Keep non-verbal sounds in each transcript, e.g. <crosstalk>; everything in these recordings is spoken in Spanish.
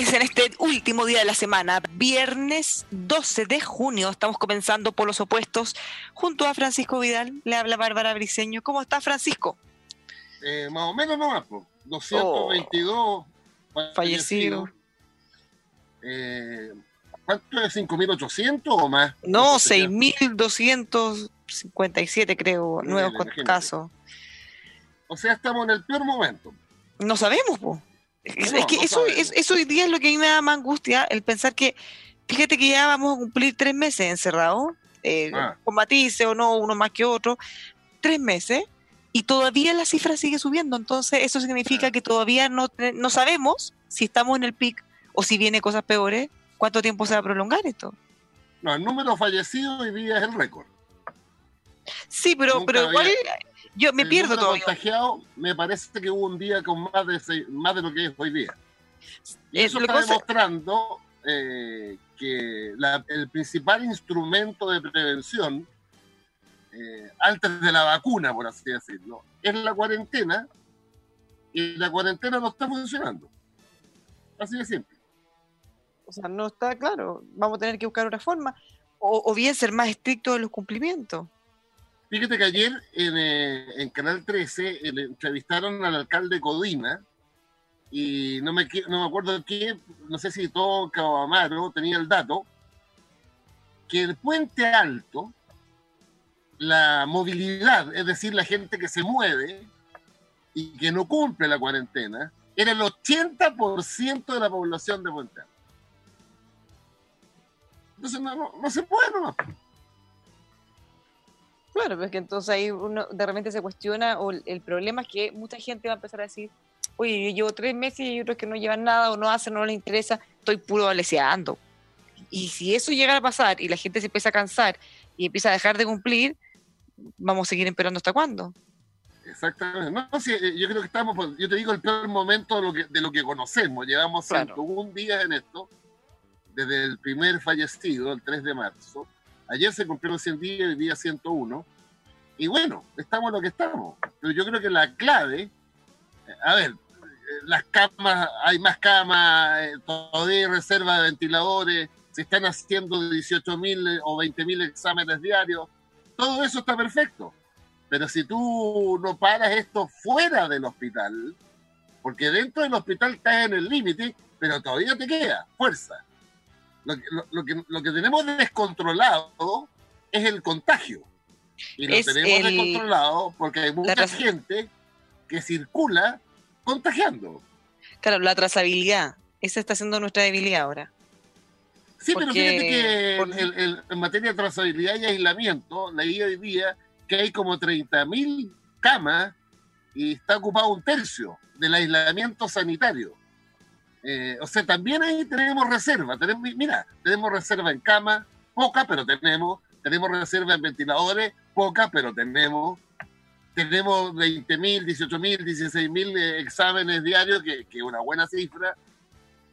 tardes en este último día de la semana, viernes 12 de junio. Estamos comenzando por los opuestos junto a Francisco Vidal. Le habla Bárbara Briceño. ¿Cómo está Francisco? Eh, más o menos nomás, pues. 222 Fallecido. Eh, ¿Cuánto es? ¿5.800 o más? No, sé. 6.257 creo, nuevos casos. O sea, estamos en el peor momento. No sabemos, po. Es, que no eso, es- eso hoy día es lo que a mí me da más angustia, el pensar que, fíjate que ya vamos a cumplir tres meses encerrados, eh, Ah. con matices o no, uno más que otro, tres meses, y todavía la cifra sigue subiendo. Entonces, eso significa Ah. que todavía no, no sabemos si estamos en el pic o si viene cosas peores, cuánto tiempo se va a prolongar esto. No, el número fallecido hoy día es el récord. Sí, pero, Nunca pero igual yo me El pierdo todavía. contagiado, me parece que hubo un día con más de, seis- más de lo que es hoy día. Y Eh, eso lo está que pasa- demostrando eh, que la- el principal instrumento de prevención, eh, antes de la vacuna, por así decirlo, es la cuarentena, y la cuarentena no está funcionando. Así de simple. O sea, no está claro. Vamos a tener que buscar otra forma. O, o bien ser más estrictos en los cumplimientos. Fíjate que ayer en, eh, Canal 13 eh, entrevistaron al alcalde de Codina y no me, no me acuerdo qué, no sé si Toca o tenía el dato, que el puente alto, la movilidad, es decir, la gente que se mueve y que no cumple la cuarentena, era el 80% de la población de Puente Alto. Entonces no, no, no se puede nomás. Claro, pero es que entonces ahí uno de repente se cuestiona o el, el problema es que mucha gente va a empezar a decir, oye, yo llevo tres meses y hay otros que no llevan nada o no hacen, no les interesa, estoy puro aleseando. Y si eso llega a pasar y la gente se empieza a cansar y empieza a dejar de cumplir, vamos a seguir esperando hasta cuándo. Exactamente. No, sí, eh, yo creo que estamos, yo te digo, el peor momento de lo que, de lo que conocemos. Llevamos Claro. 101 días en esto, desde el primer fallecido, el 3 de marzo. Ayer se cumplieron 100 días, hoy día 101. Y bueno, estamos lo que estamos. Pero yo creo que la clave, eh, a ver, eh, las camas, hay más camas, eh, todavía hay reserva de ventiladores, se están haciendo 18.000 o 20.000 exámenes diarios. Todo eso está perfecto. Pero si tú no paras esto fuera del hospital, porque dentro del hospital estás en el límite, pero todavía te queda fuerza. Lo que, lo que tenemos descontrolado es el contagio. Y lo Es tenemos el- descontrolado porque hay mucha gente que circula contagiando. Claro, la trazabilidad, esa está siendo nuestra debilidad ahora. Sí, pero fíjate que por- el- el- en materia de trazabilidad y aislamiento, leí hoy día que hay como 30.000 camas y está ocupado un tercio del aislamiento sanitario. Eh, o sea, también ahí tenemos reserva. Tenemos, mira, tenemos reserva en cama, poca, pero tenemos. Tenemos reserva en ventiladores, poca, pero tenemos. Tenemos 20.000, 18.000, 16.000 eh, exámenes diarios, que es una buena cifra.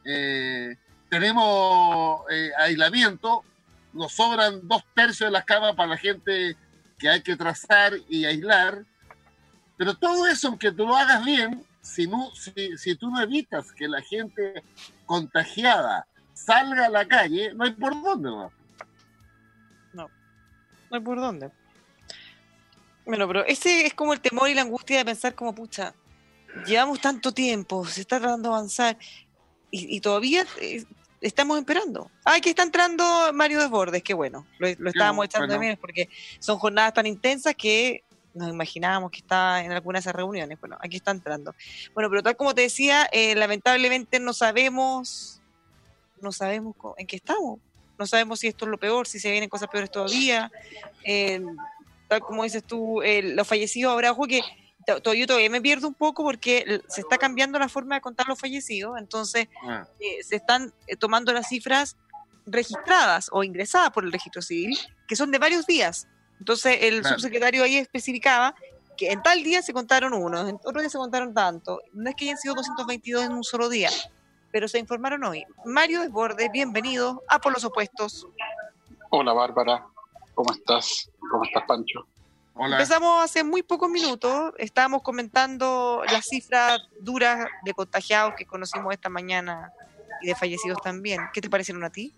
Eh, tenemos eh, aislamiento, nos sobran dos tercios de las camas para la gente que hay que trazar y aislar, pero todo eso, aunque tú lo hagas bien, si, no, si, si tú no evitas que la gente contagiada salga a la calle, no hay por dónde. ¿no? No, no hay por dónde. Bueno, pero ese es como el temor y la angustia de pensar como, pucha, llevamos tanto tiempo, se está tratando de avanzar y, y todavía eh, estamos esperando. Ah, aquí está entrando Mario Desbordes, qué bueno, lo, lo estábamos echando de bueno. menos porque son jornadas tan intensas que nos imaginábamos que está en alguna de esas reuniones. Bueno, aquí está entrando. Bueno, pero tal como te decía, eh, lamentablemente no sabemos, no sabemos en qué estamos. No sabemos si esto es lo peor, si se vienen cosas peores todavía. Eh, tal como dices tú, eh, los fallecidos, habrá ojo que yo todavía me pierdo un poco porque se está cambiando la forma de contar los fallecidos, entonces Ah, eh, se están eh, tomando las cifras registradas o ingresadas por el registro civil, que son de varios días. Entonces el Claro. subsecretario ahí especificaba que en tal día se contaron unos, en otro día se contaron tanto. No es que hayan sido 222 en un solo día, pero se informaron hoy. Mario Desbordes, bienvenido a Por los Opuestos. Hola Bárbara, ¿cómo estás? ¿Cómo estás Pancho? hola. Empezamos hace muy pocos minutos, estábamos comentando las cifras duras de contagiados que conocimos esta mañana y de fallecidos también. ¿Qué te parecieron a ti?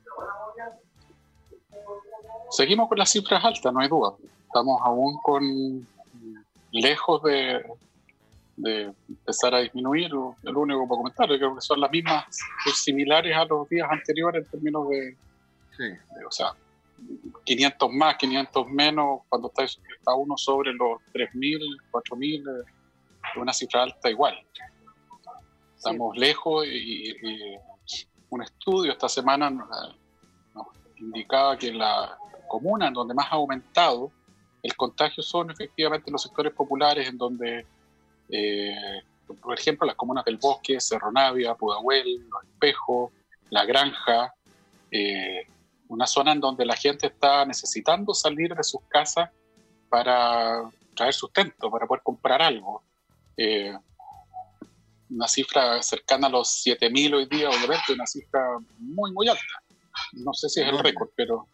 Seguimos con las cifras altas, no hay duda. Estamos aún con lejos de, de empezar a disminuir. El único para comentar, creo que son las mismas, son similares a los días anteriores en términos de, Sí. de, o sea, 500 más, 500 menos, cuando está, está uno sobre los 3.000, 4.000, eh, es una cifra alta igual. Estamos lejos y, y un estudio esta semana nos, nos indicaba que la comuna en donde más ha aumentado el contagio son efectivamente los sectores populares en donde, eh, por ejemplo, las comunas del Bosque, Cerro Navia, Pudahuel, Los Espejos, La Granja, eh, una zona en donde la gente está necesitando salir de sus casas para traer sustento, para poder comprar algo. Eh, una cifra cercana a los 7.000 hoy día, obviamente, una cifra muy, muy alta. No sé si es el récord, pero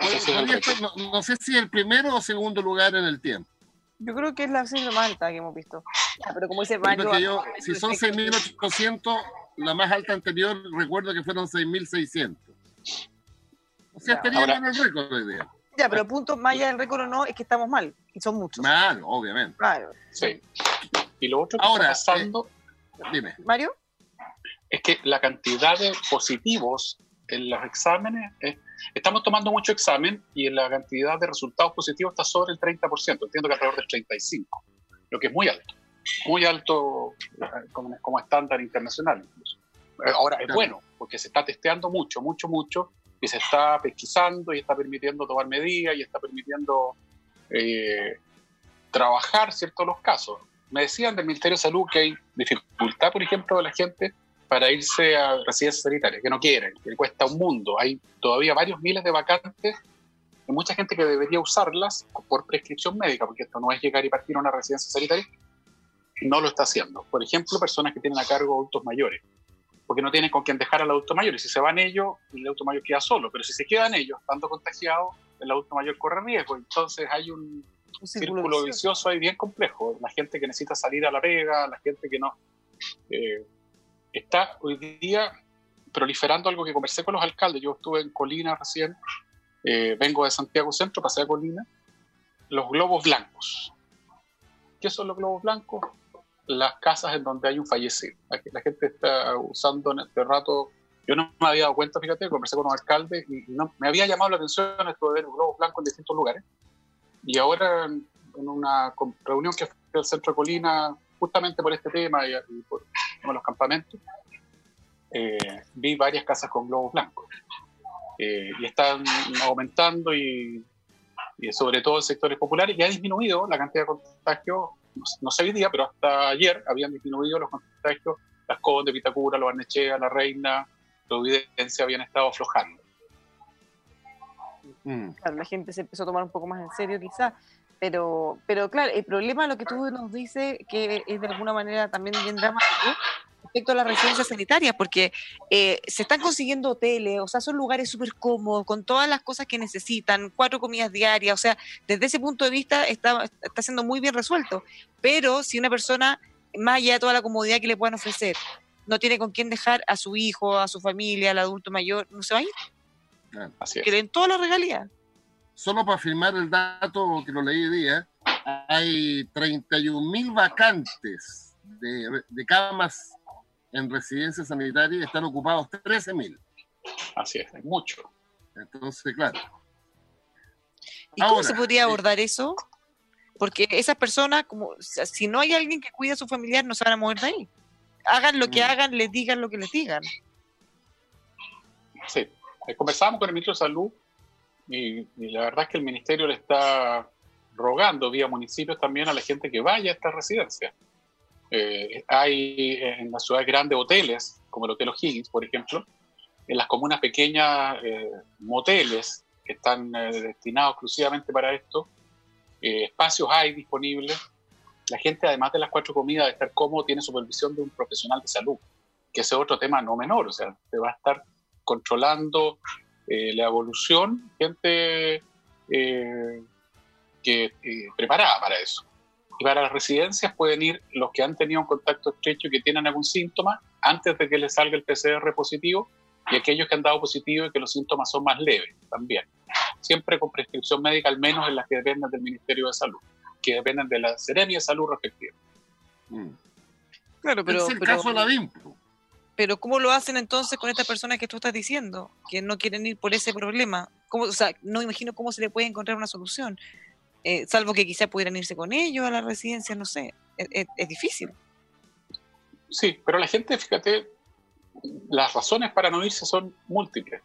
no sé si es el Podría récord. estar- no, no sé si el primero o segundo lugar en el tiempo. Yo creo que es la cifra más alta que hemos visto. Ya, pero como dice Mario, yo, si son 6.800, la más alta anterior recuerdo que fueron 6.600. O sea, Ya. estaríamos Ahora- en el récord hoy día. Ya, pero punto más allá del récord o no, es que estamos mal, y son muchos. Mal, obviamente. Claro. Sí. Y lo otro que Ahora, está pasando Dime. Mario, es que la cantidad de positivos en los exámenes, eh, estamos tomando mucho examen y la cantidad de resultados positivos está sobre el 30%, entiendo que alrededor del 35%, lo que es muy alto, muy alto eh, como, como estándar internacional incluso. Eh, Ahora es Claro. bueno, porque se está testeando mucho, mucho, mucho, y se está pesquisando y está permitiendo tomar medidas y está permitiendo eh, trabajar ciertos los casos. Me decían del Ministerio de Salud que hay dificultad, por ejemplo, de la gente para irse a residencias sanitarias, que no quieren, que le cuesta un mundo. Hay todavía varios miles de vacantes y mucha gente que debería usarlas por prescripción médica, porque esto no es llegar y partir a una residencia sanitaria, no lo está haciendo. Por ejemplo, personas que tienen a cargo adultos mayores, porque no tienen con quién dejar al adulto mayor, y si se van ellos, el adulto mayor queda solo, pero si se quedan ellos, estando contagiados, el adulto mayor corre riesgo. Entonces hay un, un círculo vicioso ahí bien complejo. La gente que necesita salir a la pega, la gente que no. eh, está hoy día proliferando algo que conversé con los alcaldes. Yo estuve en Colina recién, eh, vengo de Santiago Centro, pasé a Colina. Los globos blancos. ¿Qué son los globos blancos? Las casas en donde hay un fallecido. La, gente está usando en este rato. Yo no me había dado cuenta, fíjate, conversé con un alcalde y no, me había llamado la atención esto de ver globos blancos en distintos lugares. Y ahora en en una reunión que fue al centro de Colina, justamente por este tema y, y por los campamentos, eh, vi varias casas con globos blancos. Eh, y están aumentando y, y sobre todo en sectores populares y ha disminuido la cantidad de contagios, no, no sé hoy día, pero hasta ayer habían disminuido los contagios, las Condes, Vitacura, Los Barnechea, La Reina, Providencia habían estado aflojando. Mm. Claro, la gente se empezó a tomar un poco más en serio quizás, pero, pero claro, el problema lo que tú nos dices, que es de alguna manera también bien dramático, respecto a las residencias sanitarias, porque eh, se están consiguiendo hoteles, o sea, son lugares súper cómodos, con todas las cosas que necesitan, cuatro comidas diarias, o sea, desde ese punto de vista está, está siendo muy bien resuelto, pero si una persona más allá de toda la comodidad que le puedan ofrecer, no tiene con quién dejar a su hijo, a su familia, al adulto mayor, no se va a ir. Así es. Que den toda la regalía. Solo para firmar el dato que lo leí hoy día, hay 31 mil vacantes de, de camas en residencia sanitaria y están ocupados 13 mil. Así es, hay mucho. Entonces, claro. ¿Y cómo Ahora, se podría eh, abordar eso? Porque esas personas, como si no hay alguien que cuide a su familiar, no se van a mover de ahí. Hagan lo que Mm. hagan, les digan lo que les digan. Sí, Eh, conversábamos con el ministro de Salud y, y la verdad es que el ministerio le está rogando vía municipios también a la gente que vaya a estas residencias. Eh, hay en las ciudades grandes hoteles, como el Hotel O'Higgins, por ejemplo, en las comunas pequeñas eh, moteles que están eh, destinados exclusivamente para esto, eh, espacios hay disponibles. La gente, además de las cuatro comidas, de estar cómodo, tiene supervisión de un profesional de salud, que es otro tema no menor, o sea, te va a estar controlando eh, la evolución, gente que preparada para eso. Y para las residencias pueden ir los que han tenido un contacto estrecho y que tienen algún síntoma antes de que les salga el PCR positivo y aquellos que han dado positivo y que los síntomas son más leves también. Siempre con prescripción médica, al menos en las que dependen del Ministerio de Salud, que dependen de la Seremia de Salud respectiva. Mm. Claro, pero, es el pero, caso de la DIMPRO. pero ¿cómo lo hacen entonces con estas personas que tú estás diciendo? Que no quieren ir por ese problema. ¿Cómo, o sea, no imagino cómo se le puede encontrar una solución. Eh, salvo que quizás pudieran irse con ellos a la residencia, no sé. Es, es- es difícil. Sí, pero la gente, fíjate, las razones para no irse son múltiples.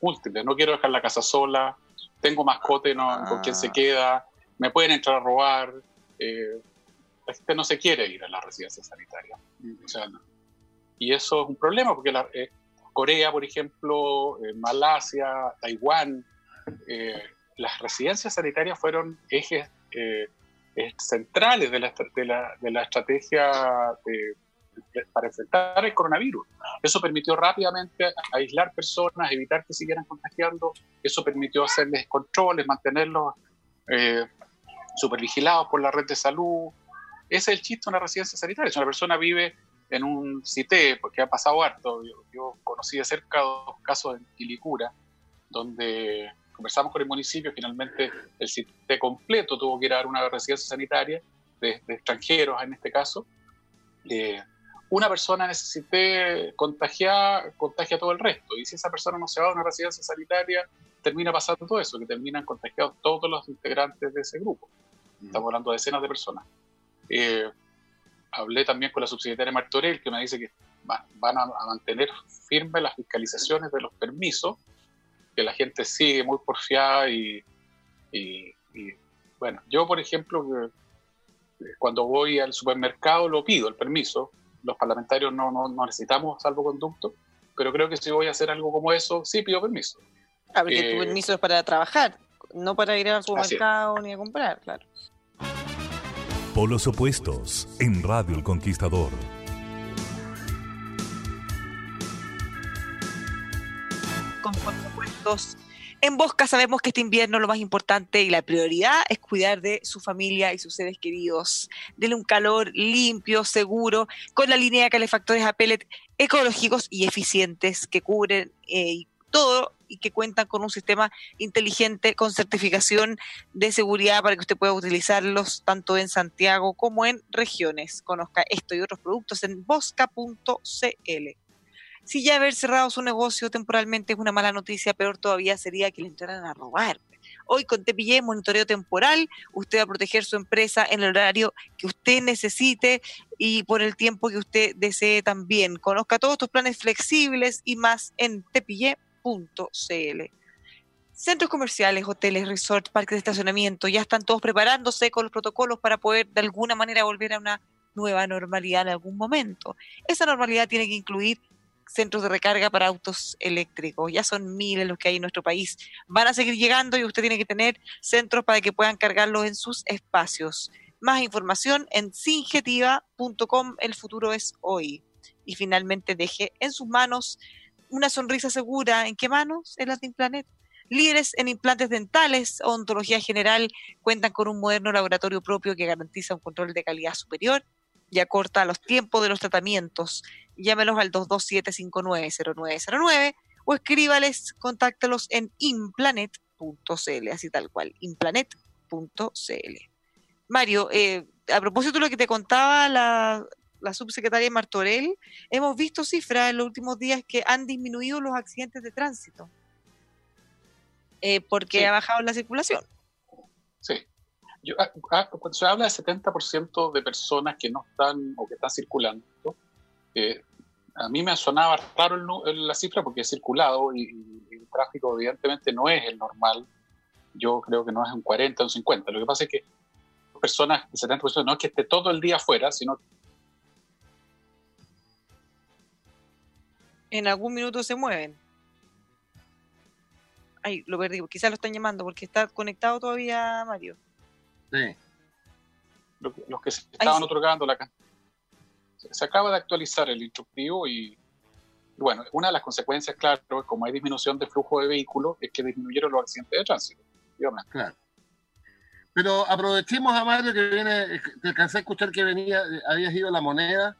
Múltiples. No quiero dejar la casa sola, tengo mascote, no, con quién se Ah. queda, me pueden entrar a robar. eh, la gente no se quiere ir a la residencia sanitaria. O sea, no. y eso es un problema porque la, eh, Corea, por ejemplo, eh, Malasia, Taiwán, eh, las residencias sanitarias fueron ejes eh, eh, centrales de la, de la, de la estrategia para enfrentar el coronavirus. Eso permitió rápidamente aislar personas, evitar que siguieran contagiando, eso permitió hacerles controles, mantenerlos eh, supervigilados por la red de salud. Ese es el chiste de una residencia sanitaria. Si una persona vive en un CITE, porque ha pasado harto, yo, yo conocí de cerca dos casos en Quilicura, donde conversamos con el municipio, finalmente el CITE completo tuvo que ir a dar una residencia sanitaria de, de extranjeros en este caso. Eh, una persona ese CITE contagia, a todo el resto, y si esa persona no se va a una residencia sanitaria, termina pasando todo eso, que terminan contagiados todos los integrantes de ese grupo. Estamos hablando de decenas de personas. Eh, hablé también con la subsecretaria Martorell, que me dice que va- van a, a mantener firmes las fiscalizaciones de los permisos, que la gente sigue muy porfiada y, y- y, bueno, yo por ejemplo, eh, cuando voy al supermercado lo pido, el permiso, los parlamentarios no, no, no necesitamos salvoconducto, pero creo que si voy a hacer algo como eso, sí pido permiso. Ah, porque Eh, tu permiso es para trabajar, no para ir al supermercado ni a comprar, claro. Polos opuestos en Radio El Conquistador. En Bosca sabemos que este invierno lo más importante y la prioridad es cuidar de su familia y sus seres queridos. Denle un calor limpio, seguro, con la línea de calefactores a pellet ecológicos y eficientes que cubren eh, todo y que cuentan con un sistema inteligente con certificación de seguridad para que usted pueda utilizarlos tanto en Santiago como en regiones. Conozca esto y otros productos en bosca.cl. Si ya haber cerrado su negocio temporalmente es una mala noticia, peor todavía sería que le entraran a robar. Hoy con Tepillé, monitoreo temporal, usted va a proteger su empresa en el horario que usted necesite y por el tiempo que usted desee también. Conozca todos estos planes flexibles y más en tepillé.cl. Centros comerciales, hoteles, resorts, parques de estacionamiento, ya están todos preparándose con los protocolos para poder de alguna manera volver a una nueva normalidad en algún momento. Esa normalidad tiene que incluir centros de recarga para autos eléctricos. Ya son miles los que hay en nuestro país. Van a seguir llegando y usted tiene que tener centros para que puedan cargarlos en sus espacios. Más información en singetiva.com. El futuro es hoy. Y finalmente deje en sus manos una sonrisa segura. ¿En qué manos? En las de Implanet. Líderes en implantes dentales o ontología general cuentan con un moderno laboratorio propio que garantiza un control de calidad superior y acorta los tiempos de los tratamientos. Llámelos al 227-590909 o escríbales, contáctalos en implanet.cl, así tal cual, implanet.cl. Mario, eh, a propósito de lo que te contaba la, la subsecretaria Martorell, hemos visto cifras en los últimos días que han disminuido los accidentes de tránsito eh, porque ha bajado la circulación. Sí. Ah, ah, cuando se habla de 70% de personas que no están o que están circulando, eh, a mí me sonaba raro la cifra porque he circulado y, el tráfico evidentemente no es el normal. Yo creo que no es un 40 o un 50. Lo que pasa es que personas, el 70% no es que esté todo el día afuera, sino en algún minuto se mueven. Ay, lo perdí, quizás lo están llamando porque está conectado todavía Mario. Sí. Los, que se estaban otorgando la se acaba de actualizar el instructivo y, bueno, una de las consecuencias, claro, como hay disminución de flujo de vehículos, es que disminuyeron los accidentes de tránsito. Claro. Pero aprovechemos a Mario que viene, te alcancé a escuchar que venía, habías ido a la moneda.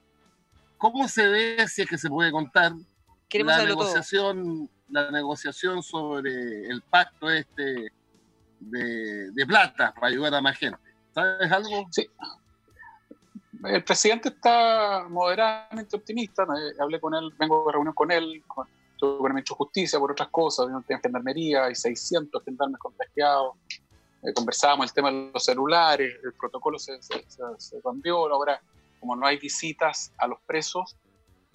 ¿Cómo se ve, si es que se puede contar, la negociación, la negociación sobre el pacto este de, de plata para ayudar a más gente? ¿Sabes algo? Sí, el presidente está moderadamente optimista. Hablé con él, vengo de reunión con él, con, con el ministro de Justicia por otras cosas, en gendarmería, hay 600 gendarmes contagiados. Eh, conversábamos el tema de los celulares, el protocolo se, cambió, ahora como no hay visitas a los presos,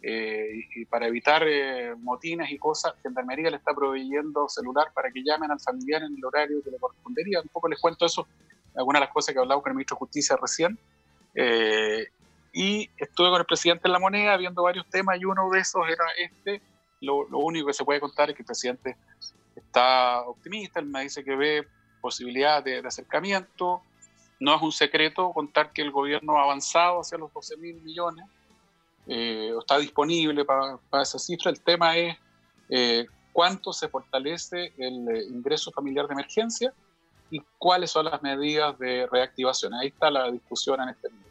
eh, y, para evitar eh, motines y cosas, Gendarmería le está proveyendo celular para que llamen al familiar en el horario que le correspondería. Un poco les cuento eso, algunas de las cosas que hablamos con el ministro de Justicia recién. Eh, y estuve con el presidente en la moneda viendo varios temas y uno de esos era este. Lo, único que se puede contar es que el presidente está optimista, él me dice que ve posibilidad de, acercamiento. No es un secreto contar que el gobierno ha avanzado hacia los 12 mil millones, eh, está disponible para, para, esa cifra. El tema es eh, cuánto se fortalece el ingreso familiar de emergencia y cuáles son las medidas de reactivación. Ahí está la discusión en este momento.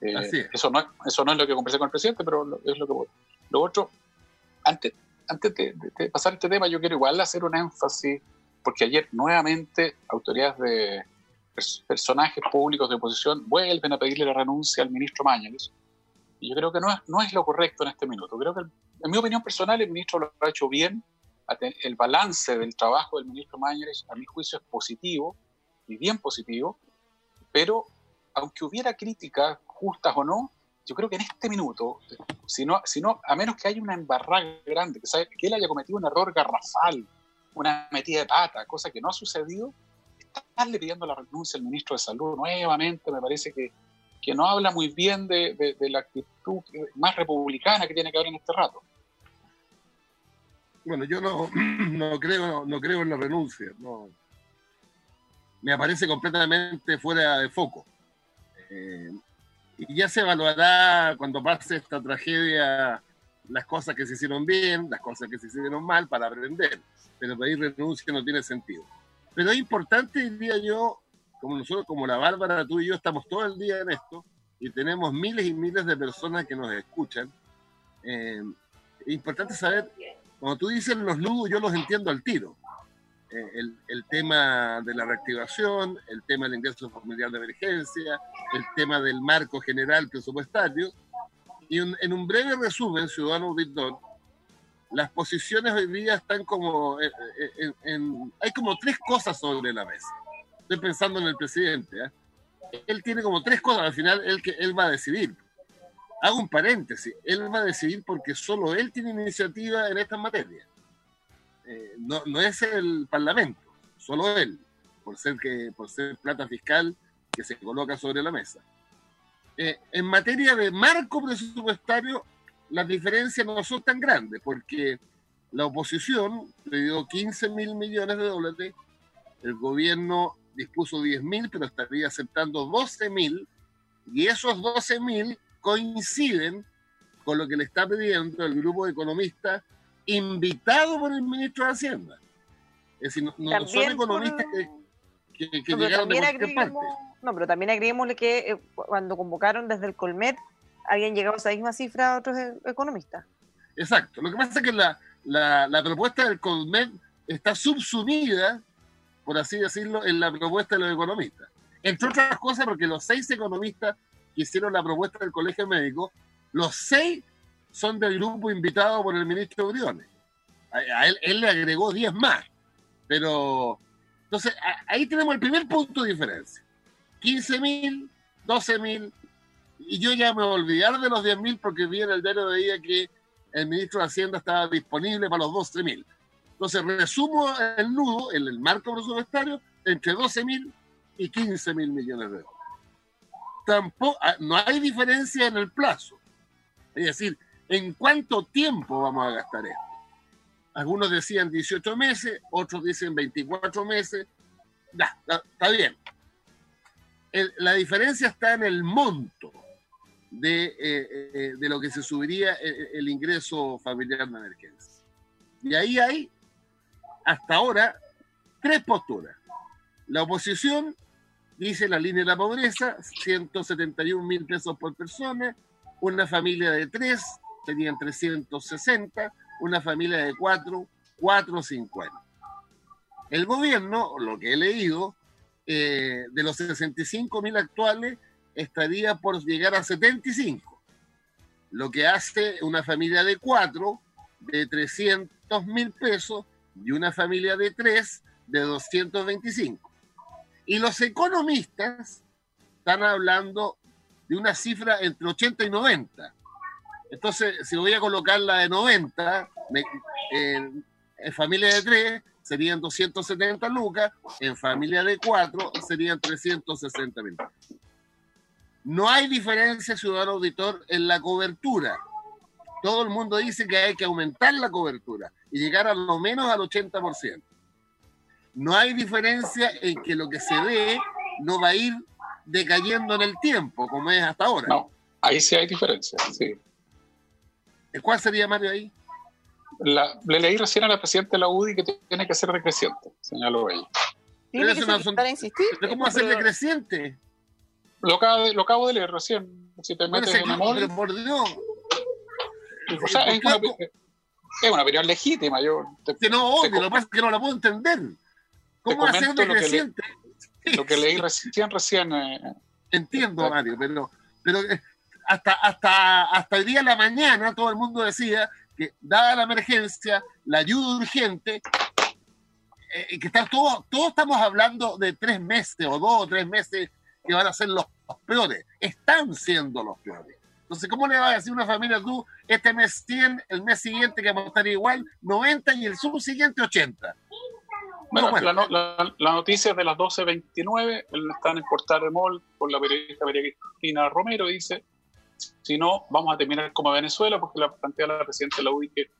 Eh, eso, no, eso no es lo que conversé con el presidente, pero es lo que voy. Lo otro, antes, antes de, pasar este tema, yo quiero igual hacer un énfasis, porque ayer nuevamente autoridades de personajes públicos de oposición vuelven a pedirle la renuncia al ministro Mañalich. Y yo creo que no es, no es lo correcto en este minuto. Creo que, en mi opinión personal, el ministro lo ha hecho bien. El balance del trabajo del ministro Mañalich, a mi juicio, es positivo y bien positivo, pero aunque hubiera críticas justas o no, yo creo que en este minuto, si no, si no, a menos que haya una embarrada grande, que, sabe, que él haya cometido un error garrafal, una metida de pata, cosa que no ha sucedido, estarle pidiendo la renuncia al ministro de Salud nuevamente me parece que, que no habla muy bien de, la actitud más republicana que tiene que haber en este rato. Bueno, yo no, <clears throat> no creo, no creo en la renuncia, no. Me aparece completamente fuera de foco. Eh, y ya se evaluará cuando pase esta tragedia las cosas que se hicieron bien, las cosas que se hicieron mal para aprender. Pero pedir renuncia no tiene sentido. Pero es importante, diría yo, como nosotros, como la Bárbara, tú y yo estamos todo el día en esto y tenemos miles y miles de personas que nos escuchan. Eh, es importante saber, cuando tú dices los nudos, yo los entiendo al tiro. Eh, el, tema de la reactivación, el tema del ingreso familiar de emergencia, el tema del marco general presupuestario. Y en un breve resumen, ciudadano auditor, las posiciones hoy día están como, eh, eh, en, hay como tres cosas sobre la mesa. Estoy pensando en el presidente. Él tiene como tres cosas, al final él, que él va a decidir. Hago un paréntesis, él va a decidir porque solo él tiene iniciativa en estas materias. Eh, no, no, es el Parlamento, solo él, por ser, que, por ser plata fiscal que se coloca sobre la mesa. Eh, en materia de marco presupuestario, las diferencias no son tan grandes, porque la oposición pidió 15 mil millones de dólares, el gobierno dispuso 10 mil, pero estaría aceptando 12 mil, y esos 12 mil coinciden con lo que le está pidiendo el grupo de economistas invitado por el ministro de Hacienda. Es decir, no, son economistas que, que, llegaron de cualquier parte. No, pero también agreguémosle que eh, cuando convocaron desde el Colmet habían llegado a esa misma cifra otros e- economistas. Exacto. Lo que pasa es que la, la, la propuesta del CONMED está subsumida, por así decirlo, en la propuesta de los economistas. Entre otras cosas, porque los seis economistas que hicieron la propuesta del Colegio Médico, los seis son del grupo invitado por el ministro Briones. A, él, le agregó 10 más. Pero, entonces, ahí tenemos el primer punto de diferencia. 15 mil, 12 mil, y yo ya me voy a olvidar de los 10 mil porque vi en el diario de día que el ministro de Hacienda estaba disponible para los 12 mil. Entonces, resumo el nudo, en el marco presupuestario, entre 12 mil y 15 mil millones de dólares. Tampoco, ah, no hay diferencia en el plazo. Es decir, ¿en cuánto tiempo vamos a gastar esto? Algunos decían 18 meses, otros dicen 24 meses. Ya, está bien. La diferencia está en el monto de, eh, eh, de lo que se subiría el, el ingreso familiar de emergencia. Y ahí hay, hasta ahora, tres posturas. La oposición dice la línea de la pobreza, 171 mil pesos por persona, una familia de tres serían 360, una familia de cuatro, 450. El gobierno, lo que he leído, eh, de los 65 mil actuales, estaría por llegar a 75, lo que hace una familia de cuatro de 300 mil pesos y una familia de tres de 225. Y los economistas están hablando de una cifra entre 80 y 90. Entonces, si voy a colocar la de 90, me- en, familia de 3 serían 270 lucas, en familia de 4 serían 360 mil. No hay diferencia, ciudadano auditor, en la cobertura. Todo el mundo dice que hay que aumentar la cobertura y llegar a lo menos al 80%. No hay diferencia en que lo que se dé no va a ir decayendo en el tiempo, como es hasta ahora. No, ahí sí hay diferencia. Sí. ¿Cuál sería, Mario, ahí? La, le leí recién a la presidenta de la UDI que tiene que ser decreciente, señaló ella. Tiene Pero que eso no ser- son- para insistir. ¿Pero ¿Cómo hacer pero- decreciente? Lo acabo de, lo acabo de leer recién. Si te metes en pero por Dios, o sea, es, ¿por una, es una opinión legítima. Yo te- que no te obvio, lo que pasa es que no la puedo entender. ¿Cómo hacer comento lo que le- decreciente? lo que leí recién, recién eh, Entiendo, Mario, pero, pero eh, hasta, hasta, hasta el día de la mañana todo el mundo decía que, dada la emergencia, la ayuda urgente, eh, que está todo, todos estamos hablando de tres meses o dos o tres meses que van a ser los, los peores. Están siendo los peores. Entonces, ¿cómo le vas a decir a una familia tú, este mes 100, el mes siguiente que vamos a estar igual, 90 y el subsiguiente 80? Bueno, bueno. La, la- la noticia es de las 12.29, él está en el portal de MOL por la periodista María Cristina Romero, dice, si no, vamos a terminar como Venezuela, porque la plantea la presidenta de la UDI que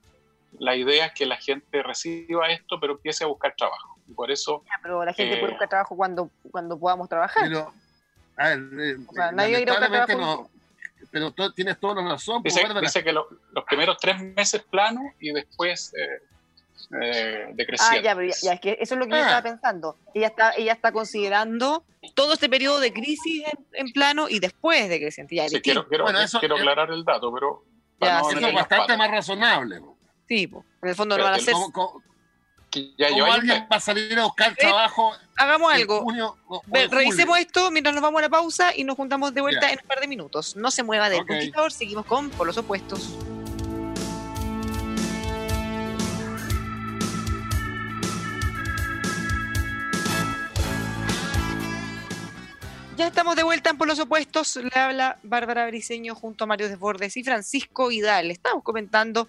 la idea es que la gente reciba esto, pero empiece a buscar trabajo. Y por eso, Ya, Pero la gente Eh. puede buscar trabajo cuando, cuando podamos trabajar. Pero, a ver, eh, O sea, nadie va a ir a buscar lamentablemente trabajo. no. Pero tienes toda la razón. pues, dice que lo- los primeros tres meses plano y después eh, eh, Ah, decreciente. ya, pero ya, ya, es que eso es lo que yo Ah. estaba pensando. Ella está, ella está considerando todo este periodo de crisis en, en plano y después de creciente. Ya, Sí, quiero, quiero, Bueno, eso- quiero aclarar el dato, pero Ya, no Eso es bastante patas. más razonable. po. Sí, po. en el fondo no Pero van a el- hacer. ¿Cómo, cómo- Que ya cómo alguien va a salir a buscar Eh, trabajo Hagamos en algo. junio o- o Ve- en Revisemos esto mientras nos vamos a la pausa y nos juntamos de vuelta Ya. en un par de minutos. No se mueva del Ok. computador, seguimos con Por los Opuestos. Ya estamos de vuelta en Por los Opuestos. Le habla Bárbara Briseño junto a Mario Desbordes y Francisco Vidal. Estamos comentando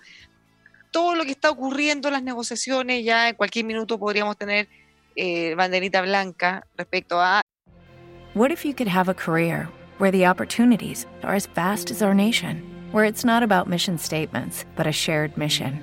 todo lo que está ocurriendo en las negociaciones. Ya en cualquier minuto podríamos tener eh, banderita blanca respecto a What if you could have a career where the opportunities are as vast as our nation, where it's not about mission statements, but a shared mission?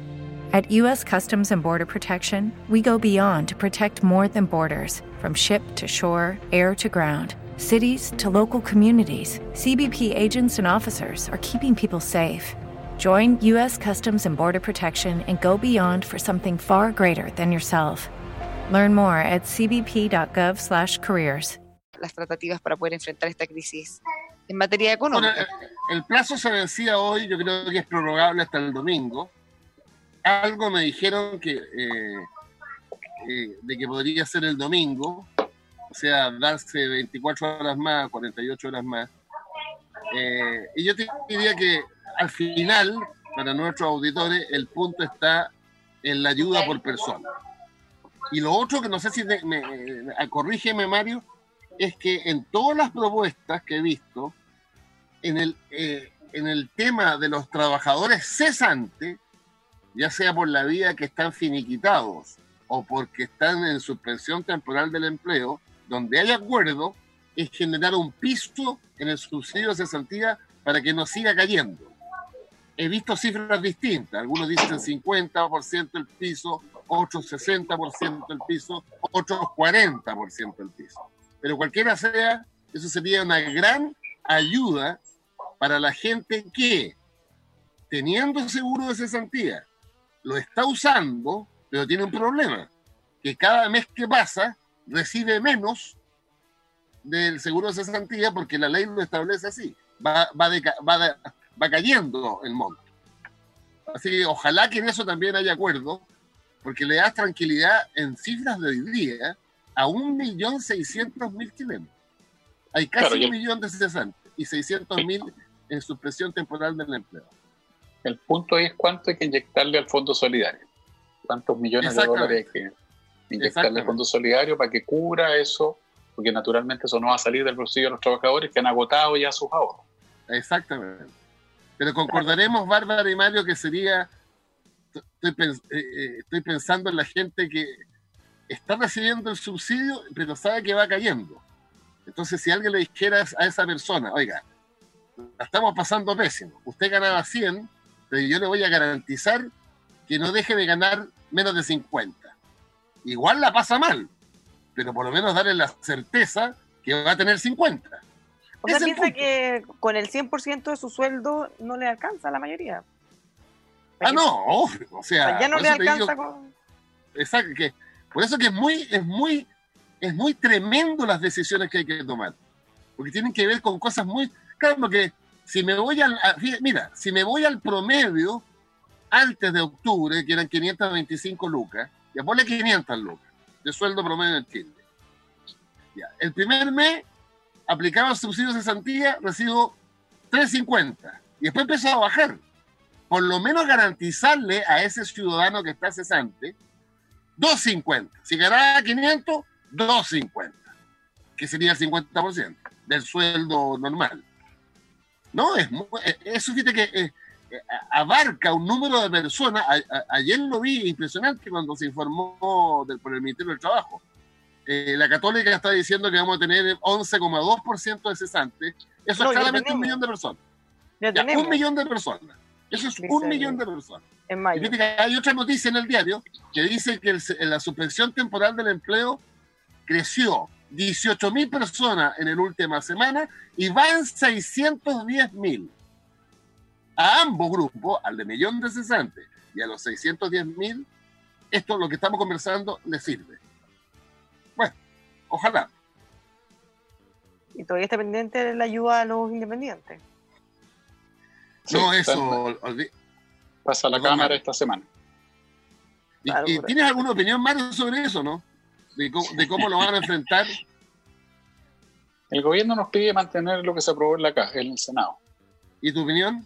At U.S. Customs and Border Protection, we go beyond to protect more than borders from ship to shore, air to ground. Cities to local communities, CBP agents and officers are keeping people safe. Join U.S. Customs and Border Protection and go beyond for something far greater than yourself. Learn more at cbp.gov/careers. las tratativas para poder enfrentar esta crisis en materia Bueno, económica. el, el plazo se vencía hoy, yo creo que es prorrogable hasta el domingo. Algo me dijeron que eh, eh, de que podría ser el domingo, o sea, darse 24 horas más, 48 horas más. Eh, y yo te diría que al final, para nuestros auditores, el punto está en la ayuda por persona. Y lo otro que no sé si me, eh, corrígeme Mario, es que en todas las propuestas que he visto, en el, eh, en el tema de los trabajadores cesantes, ya sea por la vía que están finiquitados o porque están en suspensión temporal del empleo, donde hay acuerdo, es generar un piso en el subsidio de cesantía para que no siga cayendo. He visto cifras distintas, algunos dicen 50% el piso, otros 60% el piso, otros 40% el piso. Pero cualquiera sea, eso sería una gran ayuda para la gente que, teniendo seguro de cesantía, lo está usando, pero tiene un problema, que cada mes que pasa recibe menos del seguro de cesantía porque la ley lo establece así, va, va, va, de- va cayendo el monto. Así que ojalá que en eso también haya acuerdo, porque le das tranquilidad en cifras de hoy día a 1.600.000 chilenos. Hay casi Claro, un millón de cesantes y 600.000 en suspensión temporal del empleo. El punto es cuánto hay que inyectarle al Fondo Solidario. ¿Cuántos millones de dólares hay que inyectarle Fondo Solidario para que cubra eso? Porque naturalmente eso no va a salir del bolsillo de los trabajadores que han agotado ya sus ahorros. Exactamente. Pero concordaremos, Bárbara y Mario, que sería. Estoy, pens- eh, eh, estoy pensando en la gente que está recibiendo el subsidio, pero sabe que va cayendo. Entonces, si alguien le dijera a esa persona, oiga, la estamos pasando pésimo, usted ganaba 100, pero yo le voy a garantizar que no deje de ganar menos de 50. Igual la pasa mal, pero por lo menos darle la certeza que va a tener 50. O sea, piensa que con el 100% de su sueldo no le alcanza a la mayoría. Ah, no, obvio, o sea, ya no le digo- alcanza con... Exacto, que por eso que es muy, es muy, es muy tremendo las decisiones que hay que tomar. Porque tienen que ver con cosas muy. Claro, porque si me voy al. a- fíjate, mira, si me voy al promedio antes de octubre, que eran 525 lucas, ya ponle 500 lucas de sueldo promedio en Chile. Ya, el primer mes aplicaba subsidios de cesantía, recibo 350 y después empezó a bajar. Por lo menos garantizarle a ese ciudadano que está cesante 250. Si ganaba 500, 250, que sería el 50% del sueldo normal. No, es eso fíjate que eh, abarca un número de personas. A- a- ayer lo vi impresionante cuando se informó del, por el Ministerio del Trabajo. Eh, la Católica está diciendo que vamos a tener 11,2% de cesantes. Eso No, es claramente un millón de personas. Ya Ya, tenemos un millón de personas. Eso es Dice un millón de personas. en mayo. hay otra noticia en el diario que dice que el- la suspensión temporal del empleo creció 18 mil personas en la última semana y va en 610 mil. A ambos grupos, al de millón de cesantes y a los 610 mil, esto lo que estamos conversando les sirve. Bueno, ojalá. Y todavía está pendiente de la ayuda a los independientes. no, Sí, eso. Pasa a la Cámara Mario. esta semana. ¿Y- Claro, y pero- ¿Tienes alguna opinión, Mario, sobre eso, no? De cómo, de cómo lo van a enfrentar. <laughs> El gobierno nos pide mantener lo que se aprobó en, la, en el Senado. ¿Y tu opinión?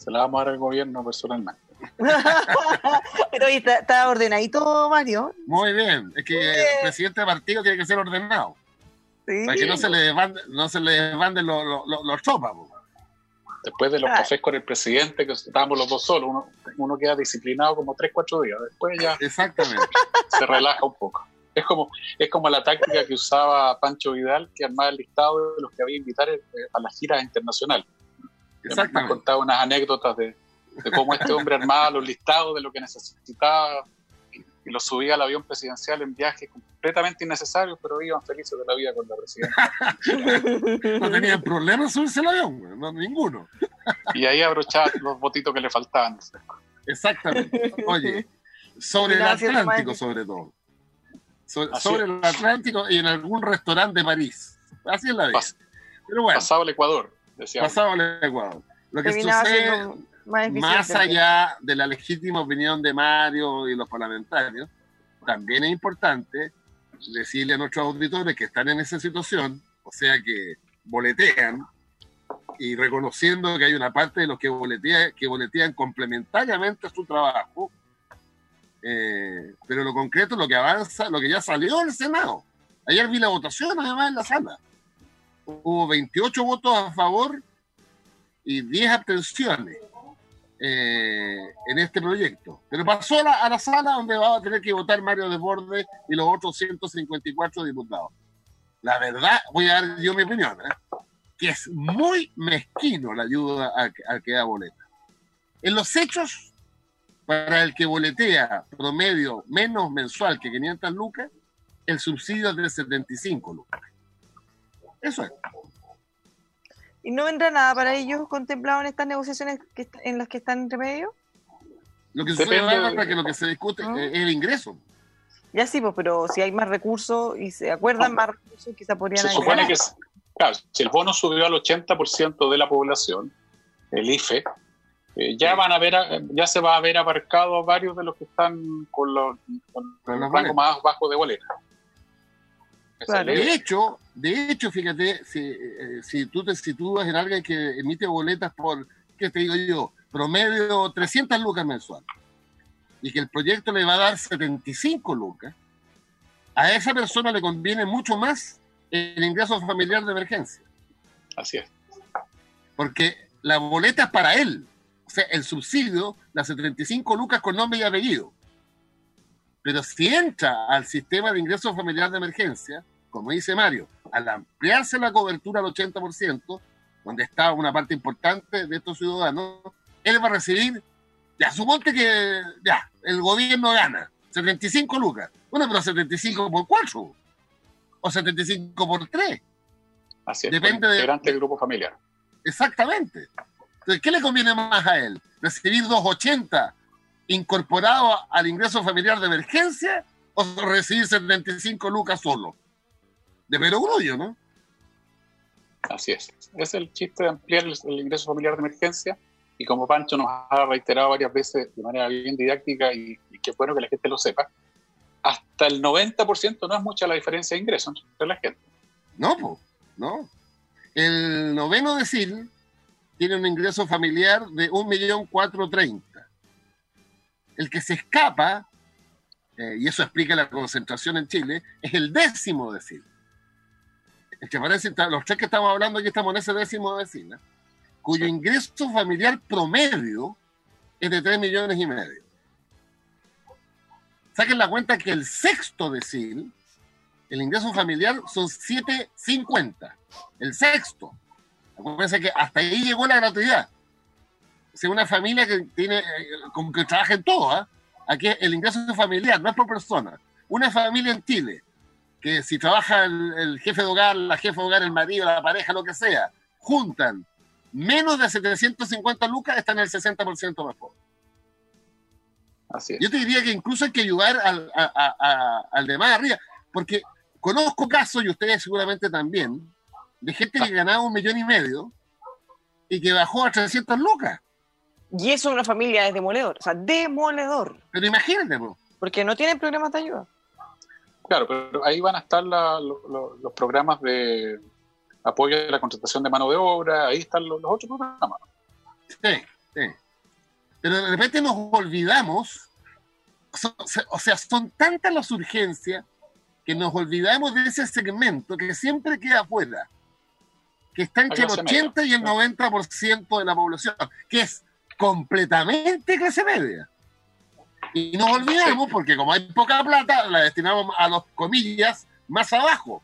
Se la vamos a dar al gobierno personalmente. <laughs> Pero está, está ordenadito, Mario. Muy bien. Es que el presidente de partido tiene que ser ordenado. Sí. Para que no se le desbanden, no se le desbanden los, los, los- tropas. po. Después de los Ah. cafés con el presidente, que estábamos los dos solos, uno, uno queda disciplinado como 3, 4 días. Después ya Exactamente. <laughs> se relaja un poco. Es como, es como la táctica que usaba Pancho Vidal, que armaba el listado de los que había invitar eh, a las giras internacionales. Me han contado unas anécdotas de, de cómo este hombre armaba los listados de lo que necesitaba y los subía al avión presidencial en viajes completamente innecesarios, pero iban felices de la vida con la presidenta. <laughs> No tenían problema en subirse al avión, no, ninguno. Y ahí abrochaba los votitos que le faltaban. Exactamente. Oye, sobre el Atlántico, sobre todo. So- sobre el Atlántico y en algún restaurante de París. Así es la vida. Pasa. Pero bueno, pasado el Ecuador. Decíamos. pasado el Ecuador. Lo que Terminaba sucede, más allá de la legítima opinión de Mario y los parlamentarios, también es importante decirle a nuestros auditores que están en esa situación, o sea que boletean, y reconociendo que hay una parte de los que boletean, que boletean complementariamente a su trabajo, eh, pero lo concreto, lo que avanza, lo que ya salió del Senado. Ayer vi la votación además en la sala. Hubo 28 votos a favor y 10 abstenciones eh, en este proyecto. Pero pasó a la, sala donde va a tener que votar Mario Desbordes y los otros 154 diputados. La verdad, voy a dar yo mi opinión, ¿eh? que es muy mezquino la ayuda al, al que da boleta. En los hechos, para el que boletea promedio menos mensual que 500 lucas, el subsidio es de 75 lucas. Eso es. ¿Y no vendrá nada para ellos contemplado en estas negociaciones que en las que están entre medio? Lo que sucede, Bárbara, que lo que se discute ¿Ah? es el ingreso. Ya sí, pues, pero si hay más recursos y se acuerdan más recursos, quizá podrían Se ayudar. supone que, es- claro, si el bono subió al 80% de la población, el IFE, eh, ya Sí. van a ver, a- ya se va a ver abarcado a varios de los que están con los, con el rango más bajo de boleta. Claro. De hecho, de hecho, fíjate, si, eh, si tú te sitúas en alguien que emite boletas por, ¿qué te digo yo? Promedio 300 lucas mensual y que el proyecto le va a dar 75 lucas, a esa persona le conviene mucho más el ingreso familiar de emergencia, Así es. porque la boleta es para él, o sea, el subsidio, las 75 lucas con nombre y apellido. Pero si entra al sistema de ingreso familiar de emergencia, como dice Mario, al ampliarse la cobertura al 80%, donde está una parte importante de estos ciudadanos, él va a recibir, ya, suponte que ya, el gobierno gana 75 lucas. Bueno, pero 75 por 4 o 75 por 3. Así es. Depende de- del grupo familiar. Exactamente. Entonces, ¿qué le conviene más a él? ¿Recibir 280 incorporado al ingreso familiar de emergencia o recibir 75 lucas solo? De perogrullo, ¿no? Así es. Es el chiste de ampliar el, el ingreso familiar de emergencia. Y como Pancho nos ha reiterado varias veces de manera bien didáctica, y, y qué bueno que la gente lo sepa, hasta el 90% no es mucha la diferencia de ingresos entre la gente. No, no. El noveno decil tiene un ingreso familiar de 1.430.000. El que se escapa, eh, y eso explica la concentración en Chile, es el décimo decil. El que parece, los tres que estamos hablando aquí estamos en ese décimo decil, ¿eh? cuyo ingreso familiar promedio es de 3 millones y medio. Saquen la cuenta que el sexto decil el ingreso familiar son 7.50. El sexto. Acuérdense que hasta ahí llegó la gratuidad. Sea, una familia que tiene, eh, como que trabaja en todo, ¿ah? Aquí el ingreso familiar no es por persona. Una familia en Chile, que si trabaja el, el jefe de hogar, la jefa de hogar, el marido, la pareja, lo que sea, juntan menos de 750 lucas, están en el 60% más pobre. Así es. Yo te diría que incluso hay que ayudar al, a- a- a- al de más arriba, porque conozco casos, y ustedes seguramente también, de gente que ganaba un millón y medio y que bajó a 300 lucas. Y eso es una familia es demoledor, o sea, demoledor, Pero imagínate, po. porque no tienen programas de ayuda. Claro, pero ahí van a estar la- lo- lo- los programas de apoyo a la contratación de mano de obra, ahí están los, los otros programas. Sí, sí. Pero de repente nos olvidamos, o sea, son tantas las urgencias que nos olvidamos de ese segmento que siempre queda afuera, que está entre el clase media. 80 y el 90% de la población, que es completamente clase media. Y nos olvidamos porque como hay poca plata, la destinamos a los comillas más abajo.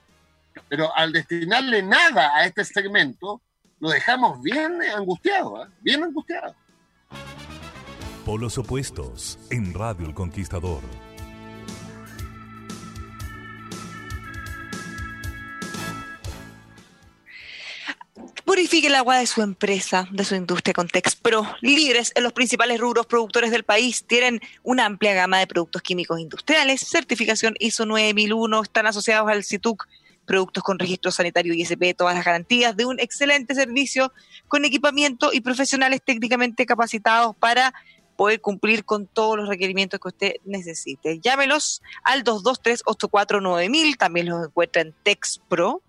Pero al destinarle nada a este segmento, lo dejamos bien angustiado, ¿eh? bien angustiado. Polos opuestos en Radio El Conquistador. Purifique el agua de su empresa, de su industria con Texpro, líderes en los principales rubros productores del país. Tienen una amplia gama de productos químicos industriales, certificación ISO 9001, están asociados al CITUC productos con registro sanitario ISP, todas las garantías de un excelente servicio con equipamiento y profesionales técnicamente capacitados para poder cumplir con todos los requerimientos que usted necesite. Llámelos al 223-849.000, también los encuentra en texpro.cl.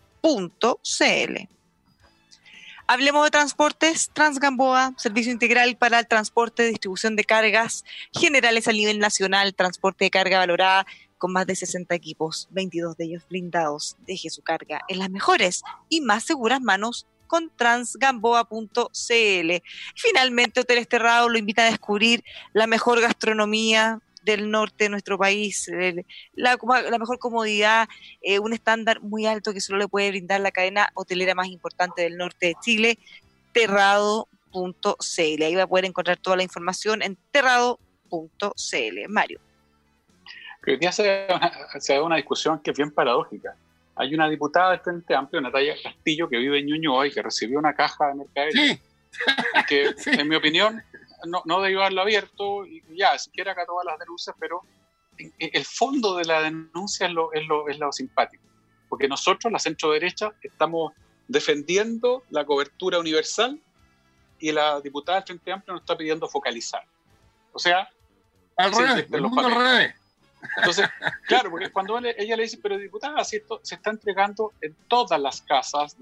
Hablemos de transportes. Transgamboa, servicio integral para el transporte, distribución de cargas generales a nivel nacional, transporte de carga valorada con más de 60 equipos, 22 de ellos blindados. Deje su carga en las mejores y más seguras manos con transgamboa.cl. Finalmente, Hoteles Terrado lo invita a descubrir la mejor gastronomía del norte de nuestro país, la, mejor comodidad, eh, un estándar muy alto que solo le puede brindar la cadena hotelera más importante del norte de Chile, terrado.cl. Ahí va a poder encontrar toda la información en terrado.cl. Mario. Hoy día se, se da una discusión que es bien paradójica. Hay una diputada del Frente Amplio, Natalia Castillo, que vive en Ñuñoa y que recibió una caja de mercadería. Sí. que, <laughs> en mi opinión, no, no debió haberlo abierto y ya, siquiera acá todas las denuncias, pero el fondo de la denuncia es lo, es lo, es lo simpático. Porque nosotros, la centro derecha, estamos defendiendo la cobertura universal y la diputada del Frente Amplio nos está pidiendo focalizar. O sea, al revés, el mundo al revés. Entonces, claro, porque cuando ella le dice, pero diputada, si esto se está entregando en todas las casas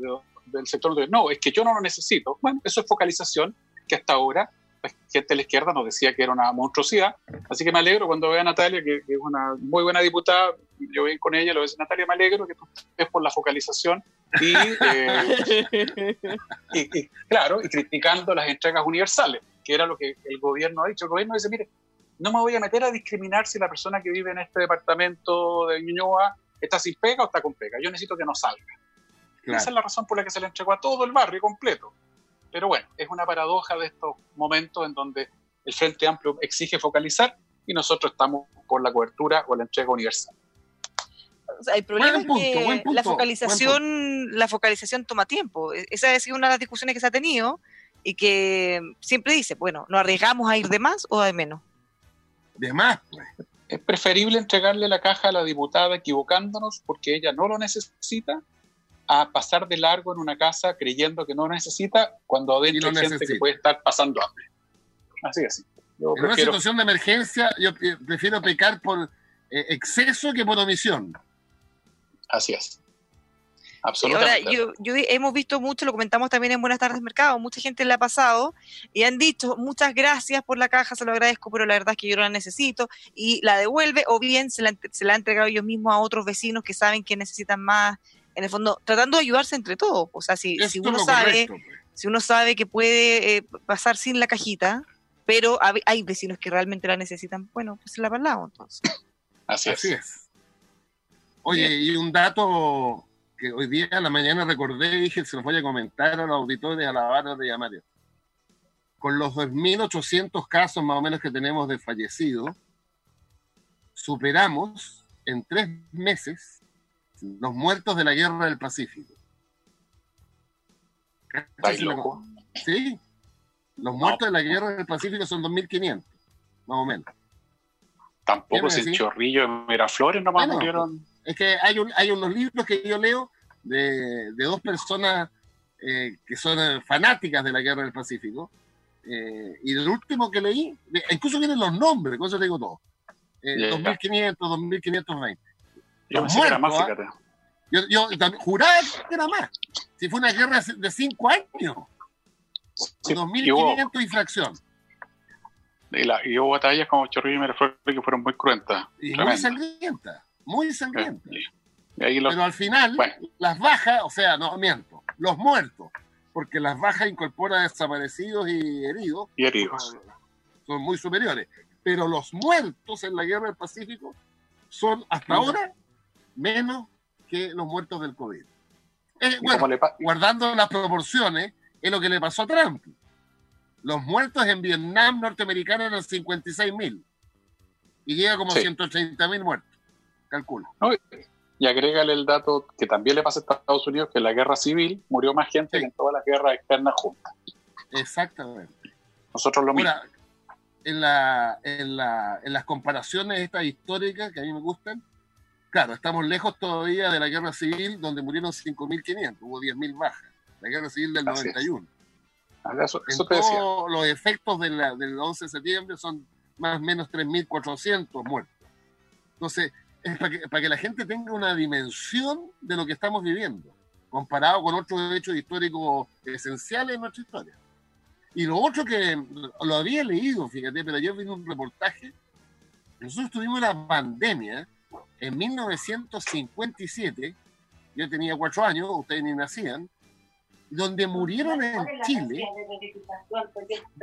del sector, no, es que yo no lo necesito. Bueno, eso es focalización que hasta ahora la gente de la izquierda nos decía que era una monstruosidad. Así que me alegro cuando vea a Natalia, que, es una muy buena diputada, yo ven con ella, lo ves Natalia, me alegro que tú estés por la focalización y, eh, <laughs> y, claro, y criticando las entregas universales, que era lo que el gobierno ha dicho. El gobierno dice, mire, no me voy a meter a discriminar si la persona que vive en este departamento de Ñuñoa está sin pega o está con pega. Yo necesito que no salga. Esa es la razón por la que se le entregó a todo el barrio completo. Pero bueno, es una paradoja de estos momentos en donde el Frente Amplio exige focalizar y nosotros estamos por la cobertura o la entrega universal. el problema es que la focalización, la focalización toma tiempo. E-, esa ha sido una de las discusiones que se ha tenido y que siempre dice, bueno, ¿nos arriesgamos a ir de más o de menos? de más. Pues. Es preferible entregarle la caja a la diputada equivocándonos porque ella no lo necesita a pasar de largo en una casa creyendo que no necesita cuando adentro hay gente que puede estar pasando hambre. Así es. en una situación de emergencia yo prefiero pecar por eh, exceso que por omisión. Así es. Ahora, yo, hemos visto mucho, lo comentamos también en Buenas tardes Mercado, mucha gente le ha pasado y han dicho muchas gracias por la caja, se lo agradezco, pero la verdad es que yo no la necesito y la devuelve o bien se la, se la ha entregado ellos mismos a otros vecinos que saben que necesitan más, en el fondo, tratando de ayudarse entre todos. O sea, si, si uno sabe, pues. si uno sabe que puede eh, pasar sin la cajita, pero hay vecinos que realmente la necesitan, bueno, pues se la parlado entonces. Así es. Oye, y un dato que hoy día en la mañana recordé y dije, se los voy a comentar a los auditores a la barra de Yamario. Con los 2.800 casos más o menos que tenemos de fallecidos, superamos en tres meses los muertos de la guerra del Pacífico. Sí, los muertos de la guerra del Pacífico son 2.500, más o menos. Tampoco es el chorrillo de Miraflores nomás murieron es que hay, un, hay unos libros que yo leo de, dos personas eh, que son eh, fanáticas de la guerra del Pacífico. Eh, y el último que leí, incluso vienen los nombres, con eso digo todo. 2500, 2520. Yo pensé que era más, fíjate. Yo, yo juraba que era más. Si fue una guerra de cinco años. 2500 y fracción. Y, hubo batallas como Chorrillo y Miraflores que fueron muy cruentas. Y muy sangrientas muy sangrienta. Pero al final, las bajas, o sea, no miento, los muertos, porque las bajas incorporan desaparecidos y heridos. Y heridos. Son, muy superiores. Pero los muertos en la guerra del Pacífico son hasta ahora menos que los muertos del COVID. Eh, bueno, guardando las proporciones, es lo que le pasó a Trump. Los muertos en Vietnam norteamericano eran 56 mil y llega como 130 mil muertos calculo. y agrégale el dato que también le pasa a Estados Unidos, que en la guerra civil murió más gente que en todas las guerras externas juntas. Exactamente. Nosotros lo mismo. en, la, en, la, en las comparaciones estas históricas que a mí me gustan, Claro, estamos lejos todavía de la guerra civil, donde murieron 5.500, hubo 10.000 bajas. La guerra civil del Así 91. Ah, Eso, eso te decía. los efectos de la- del 11 de septiembre son más o menos 3.400 muertos. Entonces, es para que, para que la gente tenga una dimensión de lo que estamos viviendo, comparado con otros hechos históricos esenciales en nuestra historia. Y lo otro que lo había leído, fíjate, pero ayer vi un reportaje. Nosotros tuvimos una pandemia en 1957, yo tenía cuatro años, ustedes ni nacían, donde murieron en Chile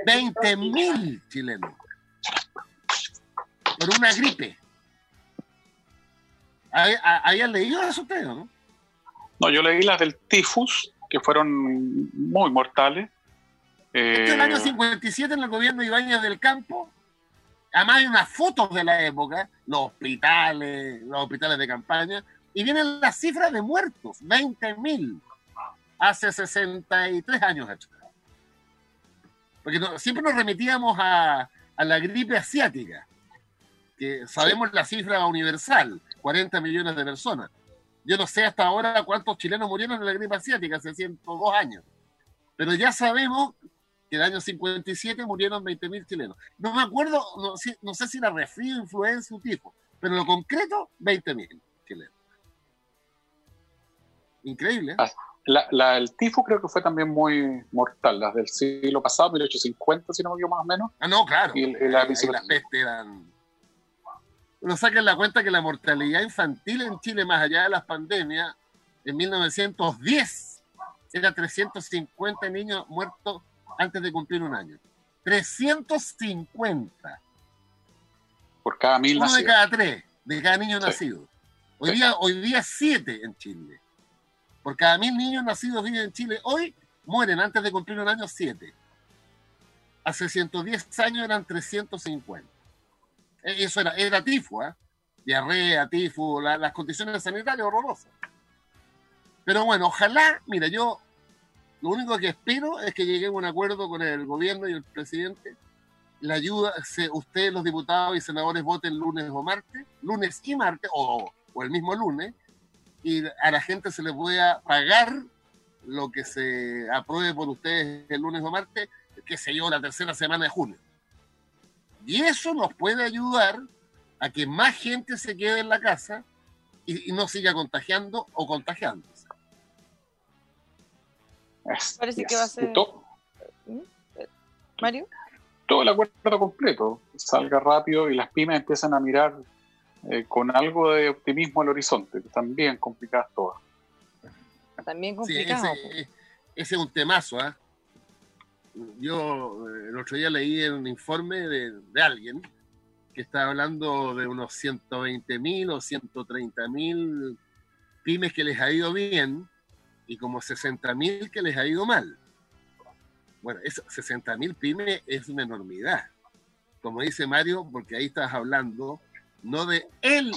20.000 chilenos por una gripe. ¿Hay- hay- ¿Habían leído eso ustedes, no? No, yo leí las del tifus, que fueron muy mortales. Este es el Eh, año 57 en el gobierno de Ibáñez del Campo. Además hay unas fotos de la época, los hospitales, los hospitales de campaña, y vienen las cifras de muertos, 20.000, hace 63 años. Porque siempre nos remitíamos a, a la gripe asiática, que sabemos la cifra universal, 40 millones de personas. Yo no sé hasta ahora cuántos chilenos murieron de la gripe asiática, hace 102 años. Pero ya sabemos que en el año 57 murieron 20.000 chilenos. No me acuerdo, no, sé- no sé si era resfrío, influenza o tipo, pero en lo concreto, 20.000 chilenos. Increíble. ¿eh? La, la del tifus creo que fue también muy mortal, las del siglo pasado, 1850, si no me equivoco más o menos. Ah, no, claro. Y el- y la pestes eran. Uno saca en la cuenta que la mortalidad infantil en Chile, más allá de las pandemias, en 1910 era 350 niños muertos antes de cumplir un año. 350. Por cada mil Uno de cada tres, de cada niño Sí. nacido. Hoy Sí. día, hoy día siete en Chile. Por cada mil niños nacidos viven en Chile, hoy mueren antes de cumplir un año siete. Hace 110 años eran 350. Eh, Eso era, era tifo, ¿ah? diarrea, tifo, la- las condiciones sanitarias horrorosas. Pero bueno, ojalá, mira, yo lo único que espero es que lleguemos a un acuerdo con el gobierno y el presidente la ayuda, se, ustedes los diputados y senadores voten lunes o martes, lunes y martes, o, el mismo lunes, y a la gente se les pueda pagar lo que se apruebe por ustedes el lunes o martes, qué sé yo, la tercera semana de junio. Y eso nos puede ayudar a que más gente se quede en la casa y, no siga contagiando o contagiándose. Parece que va a ser- Y to- Mario. todo el acuerdo completo salga rápido y las pymes empiezan a mirar eh, con algo de optimismo al horizonte, que están bien complicadas todas. También Sí, complicado. po. ese, ese es un temazo, ¿ah? Yo eh, el otro día leí en un informe de, de alguien que estaba hablando de unos 120 mil o 130 mil pymes que les ha ido bien y como 60 mil que les ha ido mal. Bueno, esos 60 mil pymes es una enormidad. Como dice Mario, porque ahí estás hablando no de el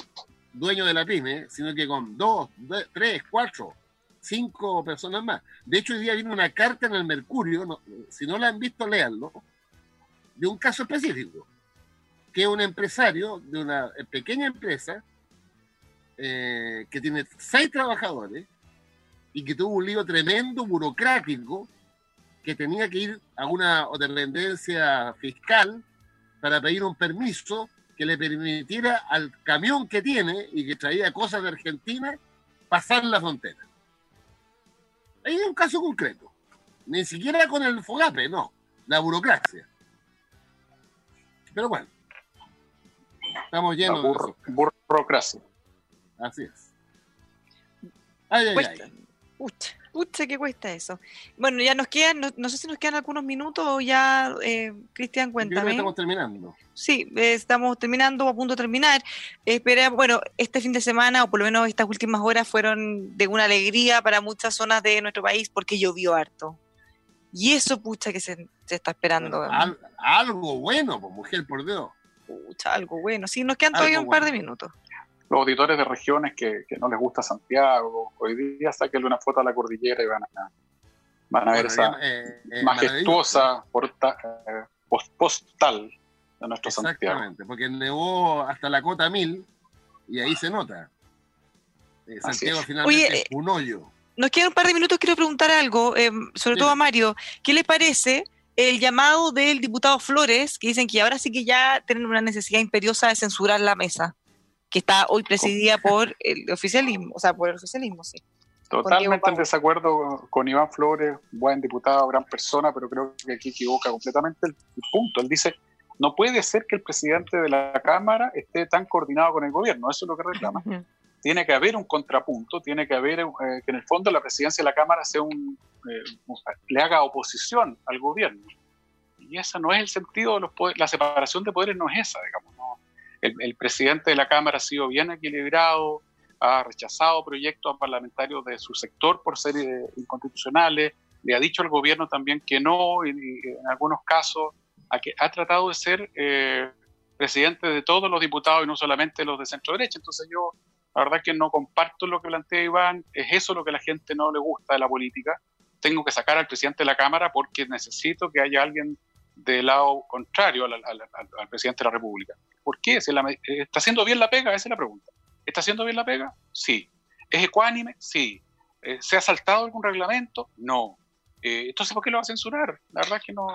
dueño de la pyme, sino que con dos, tres, cuatro, cinco personas más. De hecho, hoy día viene una carta en el Mercurio, si no la han visto, léanlo, de un caso específico, que es un empresario de una pequeña empresa eh, que tiene seis trabajadores y que tuvo un lío tremendo burocrático que tenía que ir a una dependencia fiscal para pedir un permiso que le permitiera al camión que tiene y que traía cosas de Argentina pasar la frontera. Ahí hay un caso concreto. Ni siquiera con el FOGAPE, no. La burocracia. Pero bueno. Estamos La llenos de burro- eso. burocracia. Así es. Ay, ay, Cuesta. ay. Pucha, pucha, ¿qué cuesta eso? Bueno, ya nos quedan, no, no sé si nos quedan algunos minutos o ya, eh, Cristian, Yo creo que cuéntame. estamos terminando. Sí, eh, estamos terminando, a punto de terminar. Espera, bueno, este fin de semana, o por lo menos estas últimas horas, fueron de una alegría para muchas zonas de nuestro país porque llovió harto. Y eso, pucha, que se, se está esperando. Al- algo bueno, pues, mujer, por Dios. Pucha, algo bueno. Sí, nos quedan Algo todavía un par de minutos. Los auditores de regiones que, que no les gusta Santiago, hoy día sáquenle una foto a la cordillera y van a, van a ver esa eh, eh, majestuosa porta- eh, post- postal de nuestro Santiago. Exactamente, porque nevó hasta la cota 1000 y ahí se nota. Eh, Santiago finalmente Oye, es un hoyo. Nos quedan un par de minutos, quiero preguntar algo, eh, sobre todo a Mario. ¿Qué le parece el llamado del diputado Flores, que dicen que ahora sí que ya tienen una necesidad imperiosa de censurar la mesa, que está hoy presidida <laughs> por el oficialismo, o sea, por el oficialismo, sí. Totalmente en desacuerdo con Iván Flores, buen diputado, gran persona, pero creo que aquí equivoca completamente el, el punto. Él dice, no puede ser que el presidente de la Cámara esté tan coordinado con el gobierno, eso es lo que reclama. Tiene que haber un contrapunto, tiene que haber eh, que en el fondo la presidencia de la Cámara sea un, eh, le haga oposición al gobierno. Y ese no es el sentido de los poderes, la separación de poderes no es esa, digamos. ¿no? El, el presidente de la Cámara ha sido bien equilibrado, ha rechazado proyectos parlamentarios de su sector por ser eh, inconstitucionales, le ha dicho al gobierno también que no, y, en algunos casos a que ha tratado de ser eh, presidente de todos los diputados y no solamente los de centro derecha. Entonces yo, la verdad que no comparto lo que plantea Iván, es eso lo que a la gente no le gusta de la política. Tengo que sacar al presidente de la Cámara porque necesito que haya alguien del lado contrario al, al- al- al presidente de la República. ¿Por qué? Si la me- eh, ¿Está haciendo bien la pega? Esa es la pregunta. ¿Está haciendo bien la pega? Sí. ¿Es ecuánime? Sí. Eh, ¿Se ha saltado algún reglamento? No. Eh, entonces, ¿por qué lo va a censurar? La verdad que no,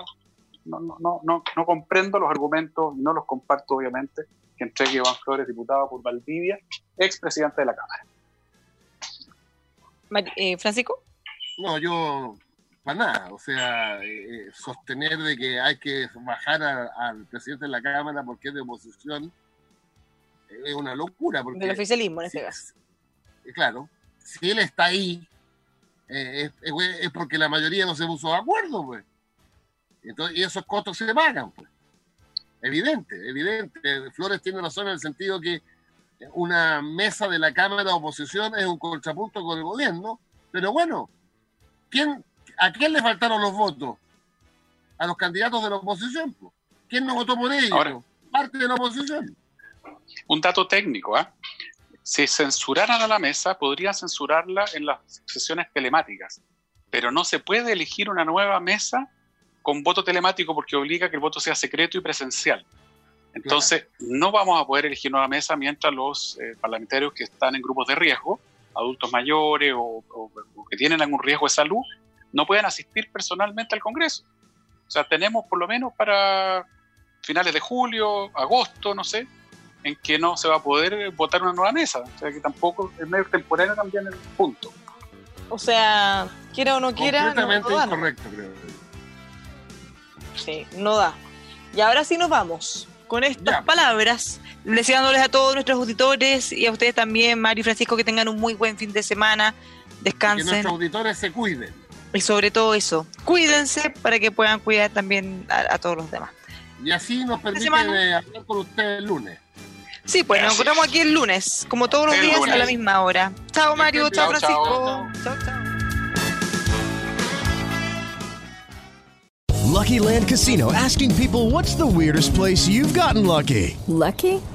no, no, no, no, comprendo los argumentos, no los comparto obviamente, que entregue Iván Flores, diputado por Valdivia, expresidente de la Cámara. Eh, Francisco, No, yo, para nada. O sea, eh, eh, sostener de que hay que bajar al presidente de la Cámara porque es de oposición eh, es una locura. Porque, del oficialismo en este caso. eh, Claro, si él está ahí, eh, es porque la mayoría no se puso de acuerdo, pues. Entonces, y esos costos se pagan, pues. Evidente, evidente. Flores tiene razón en el sentido que una mesa de la Cámara de Oposición es un contrapunto con el gobierno, pero bueno, ¿quién, ¿a quién le faltaron los votos? A los candidatos de la oposición, pues. ¿Quién no votó por ellos? Ahora- Parte de la oposición. Un dato técnico, ¿ah? Si censuraran a la mesa, podrían censurarla en las sesiones telemáticas, pero no se puede elegir una nueva mesa con voto telemático porque obliga que el voto sea secreto y presencial. Entonces, no vamos a poder elegir nueva mesa mientras los eh, parlamentarios que están en grupos de riesgo, adultos mayores o, o- o que tienen algún riesgo de salud, no puedan asistir personalmente al Congreso. O sea, tenemos por lo menos para finales de julio, agosto, no sé, en que no se va a poder votar una nueva mesa. O sea, que tampoco es medio temporero también el punto. O sea, quiera o no quiera, Completamente no da, ¿no? incorrecto, creo. Sí, no da. Y ahora sí nos vamos. Con estas Ya. palabras, deseándoles a todos nuestros auditores y a ustedes también, Mario y Francisco, que tengan un muy buen fin de semana, Que descansen nuestros auditores se cuiden. Y sobre todo eso, cuídense para que puedan cuidar también a, a todos los demás. Y así nos eh, hablar con ustedes el lunes. Sí, pues nos encontramos aquí el lunes, como todos los El días a la misma hora. Chao Mario, chao Chao, Francisco. Chao, chao. Lucky Land Casino asking people what's the weirdest place you've gotten lucky? Lucky?